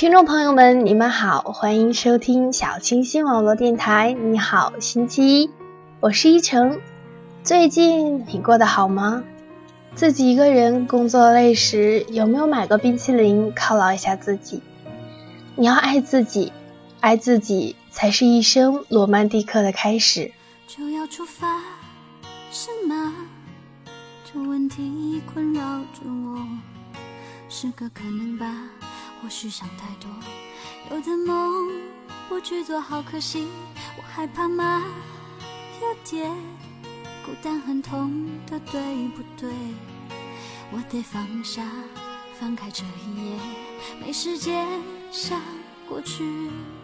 听众朋友们，你们好，欢迎收听小清新网络电台。你好，星期一，我是依晨。最近你过得好吗？自己一个人工作累时，有没有买个冰淇淋犒劳一下自己？你要爱自己，爱自己才是一生罗曼蒂克的开始。就要出发，是吗？这问题困扰着我，是个可能吧。或许想太多，有的梦不去做好可惜，我害怕吗？有点孤单很痛的，对不对？我得放下，翻开这一页，没时间想过去。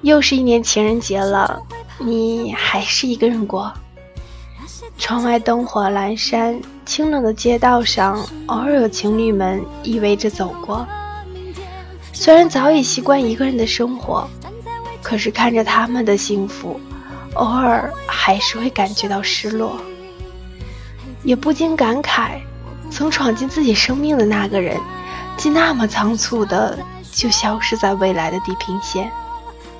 又是一年情人节了，你还是一个人过？窗外灯火阑珊，清冷的街道上，偶尔有情侣们依偎着走过。虽然早已习惯一个人的生活，可是看着他们的幸福，偶尔还是会感觉到失落，也不禁感慨：曾闯进自己生命的那个人，竟那么仓促的就消失在未来的地平线，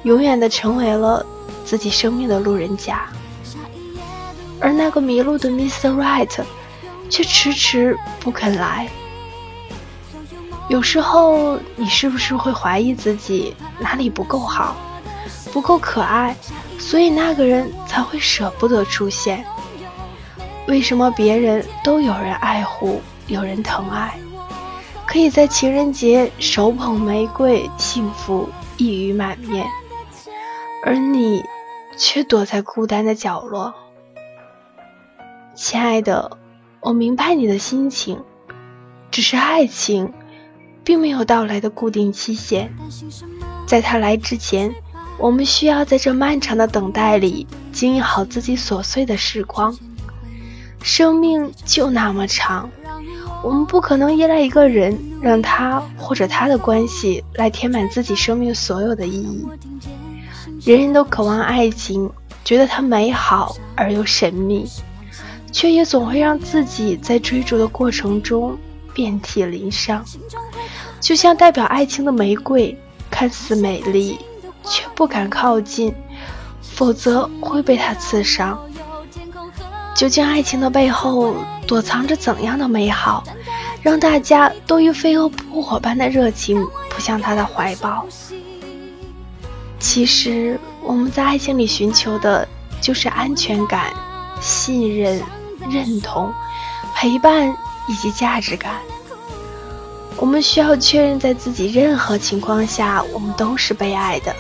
永远的成为了自己生命的路人甲。而那个迷路的 Mr. Right，却迟迟不肯来。有时候，你是不是会怀疑自己哪里不够好，不够可爱，所以那个人才会舍不得出现？为什么别人都有人爱护，有人疼爱，可以在情人节手捧玫瑰，幸福溢于满面，而你却躲在孤单的角落？亲爱的，我明白你的心情，只是爱情。并没有到来的固定期限，在它来之前，我们需要在这漫长的等待里经营好自己琐碎的时光。生命就那么长，我们不可能依赖一个人，让他或者他的关系来填满自己生命所有的意义。人人都渴望爱情，觉得它美好而又神秘，却也总会让自己在追逐的过程中遍体鳞伤。就像代表爱情的玫瑰，看似美丽，却不敢靠近，否则会被它刺伤。究竟爱情的背后躲藏着怎样的美好，让大家都以飞蛾扑火般的热情扑向他的怀抱？其实，我们在爱情里寻求的就是安全感、信任、认同、陪伴以及价值感。我们需要确认，在自己任何情况下，我们都是被爱的。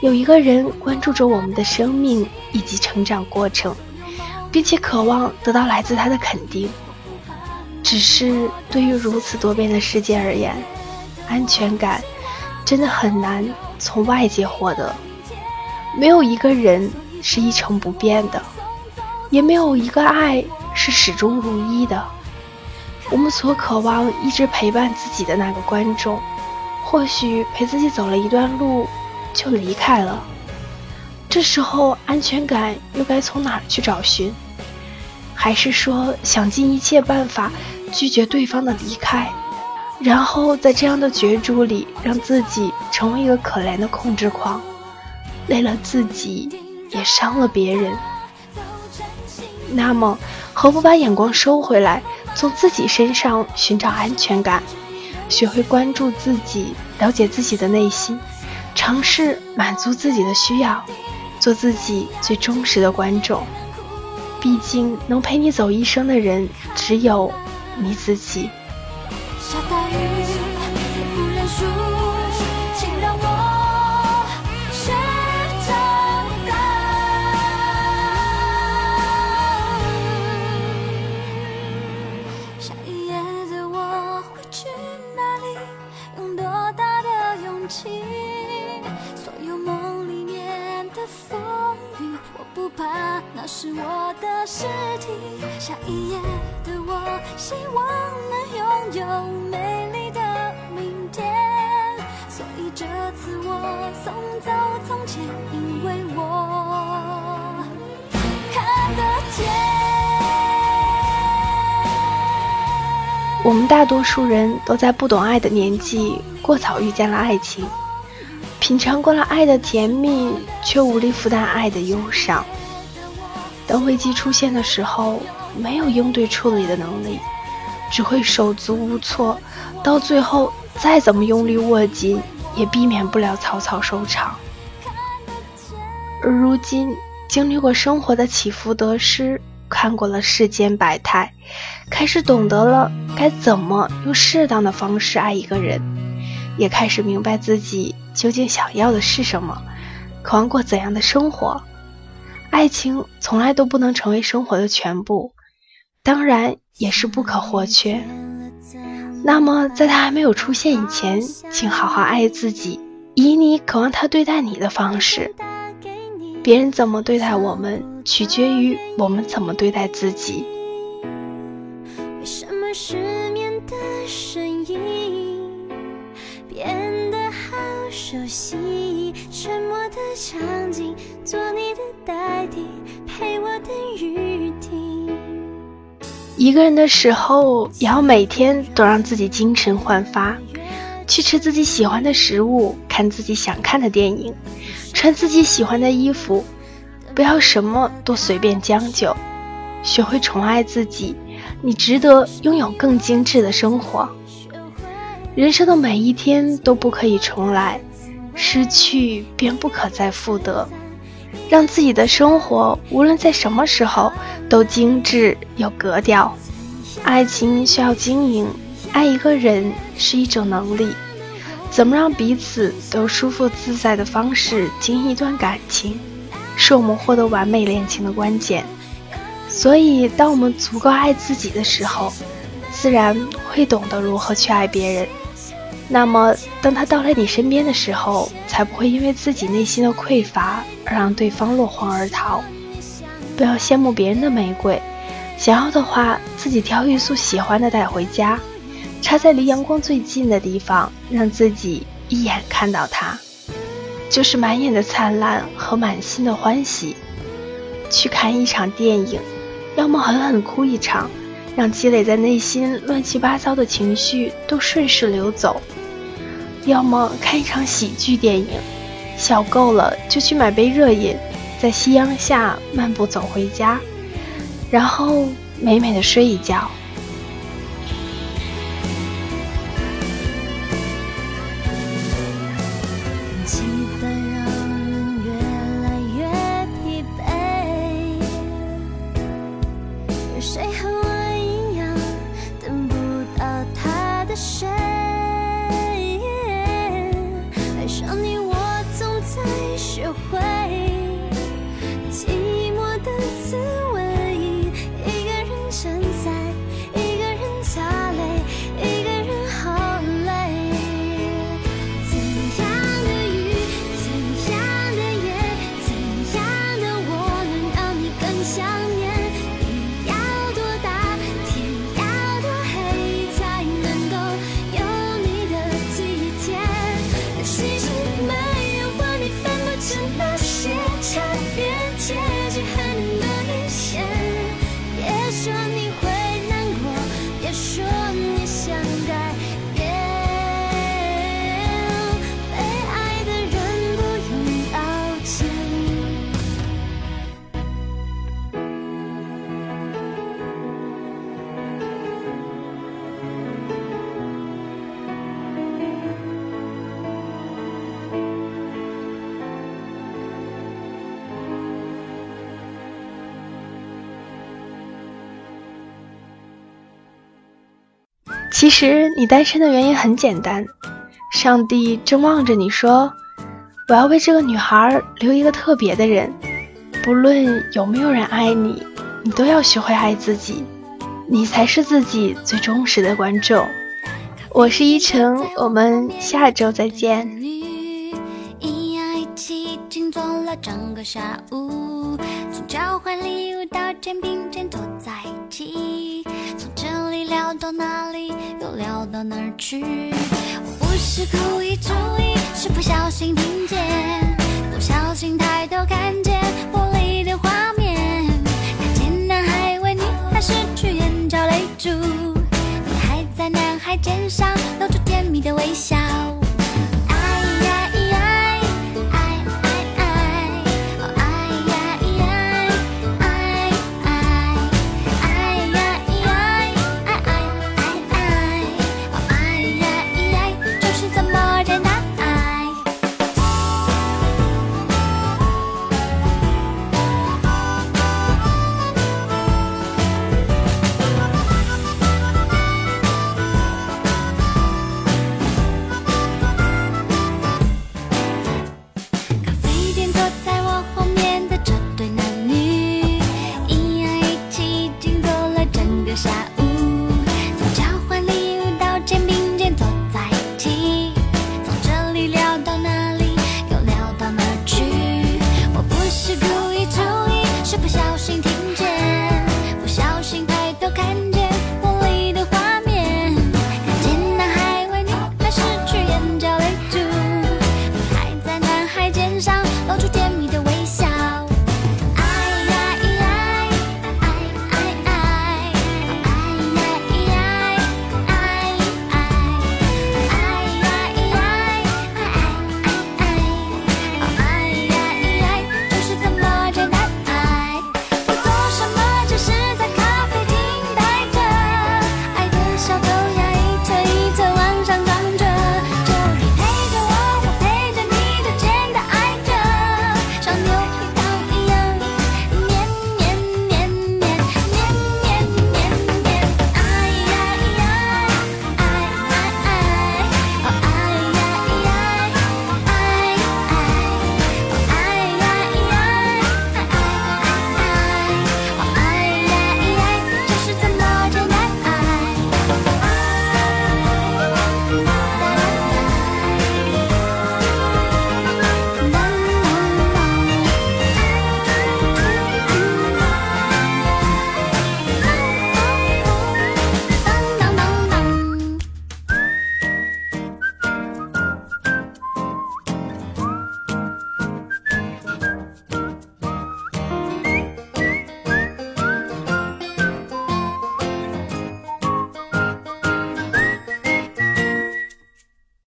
有一个人关注着我们的生命以及成长过程，并且渴望得到来自他的肯定。只是对于如此多变的世界而言，安全感真的很难从外界获得。没有一个人是一成不变的，也没有一个爱是始终如一的。我们所渴望一直陪伴自己的那个观众，或许陪自己走了一段路就离开了。这时候，安全感又该从哪儿去找寻？还是说想尽一切办法拒绝对方的离开，然后在这样的角逐里，让自己成为一个可怜的控制狂，累了自己，也伤了别人？那么，何不把眼光收回来？从自己身上寻找安全感，学会关注自己，了解自己的内心，尝试满足自己的需要，做自己最忠实的观众。毕竟，能陪你走一生的人，只有你自己。我的尸体。下一页的我，希望能拥有美丽的明天。所以这次我送走从前，因为我看得见。我们大多数人都在不懂爱的年纪，过早遇见了爱情，品尝过了爱的甜蜜，却无力负担爱的忧伤。当危机出现的时候，没有应对处理的能力，只会手足无措，到最后再怎么用力握紧，也避免不了草草收场。而如今，经历过生活的起伏得失，看过了世间百态，开始懂得了该怎么用适当的方式爱一个人，也开始明白自己究竟想要的是什么，渴望过怎样的生活。爱情从来都不能成为生活的全部，当然也是不可或缺。那么，在他还没有出现以前，请好好爱自己，以你渴望他对待你的方式。别人怎么对待我们，取决于我们怎么对待自己。为什么失眠的声音变得好熟悉？沉默的场景，做你的代替，陪我等雨停。一个人的时候，也要每天都让自己精神焕发，去吃自己喜欢的食物，看自己想看的电影，穿自己喜欢的衣服，不要什么都随便将就，学会宠爱自己，你值得拥有更精致的生活。人生的每一天都不可以重来。失去便不可再复得，让自己的生活无论在什么时候都精致有格调。爱情需要经营，爱一个人是一种能力。怎么让彼此都舒服自在的方式经营一段感情，是我们获得完美恋情的关键。所以，当我们足够爱自己的时候，自然会懂得如何去爱别人。那么，当他到来你身边的时候，才不会因为自己内心的匮乏而让对方落荒而逃。不要羡慕别人的玫瑰，想要的话，自己挑一束喜欢的带回家，插在离阳光最近的地方，让自己一眼看到它，就是满眼的灿烂和满心的欢喜。去看一场电影，要么狠狠哭一场，让积累在内心乱七八糟的情绪都顺势流走。要么看一场喜剧电影，笑够了就去买杯热饮，在夕阳下漫步走回家，然后美美的睡一觉。其实你单身的原因很简单，上帝正望着你说：“我要为这个女孩留一个特别的人，不论有没有人爱你，你都要学会爱自己，你才是自己最忠实的观众。”我是依晨，我们下周再见。从召唤礼物到肩并肩，躲在记忆聊到哪里又聊到哪儿去？我不是故意注意，是不小心听见，不小心抬头看见玻璃的画面，看见男孩为女孩拭去眼角泪珠，你还在男孩肩上露出甜蜜的微笑。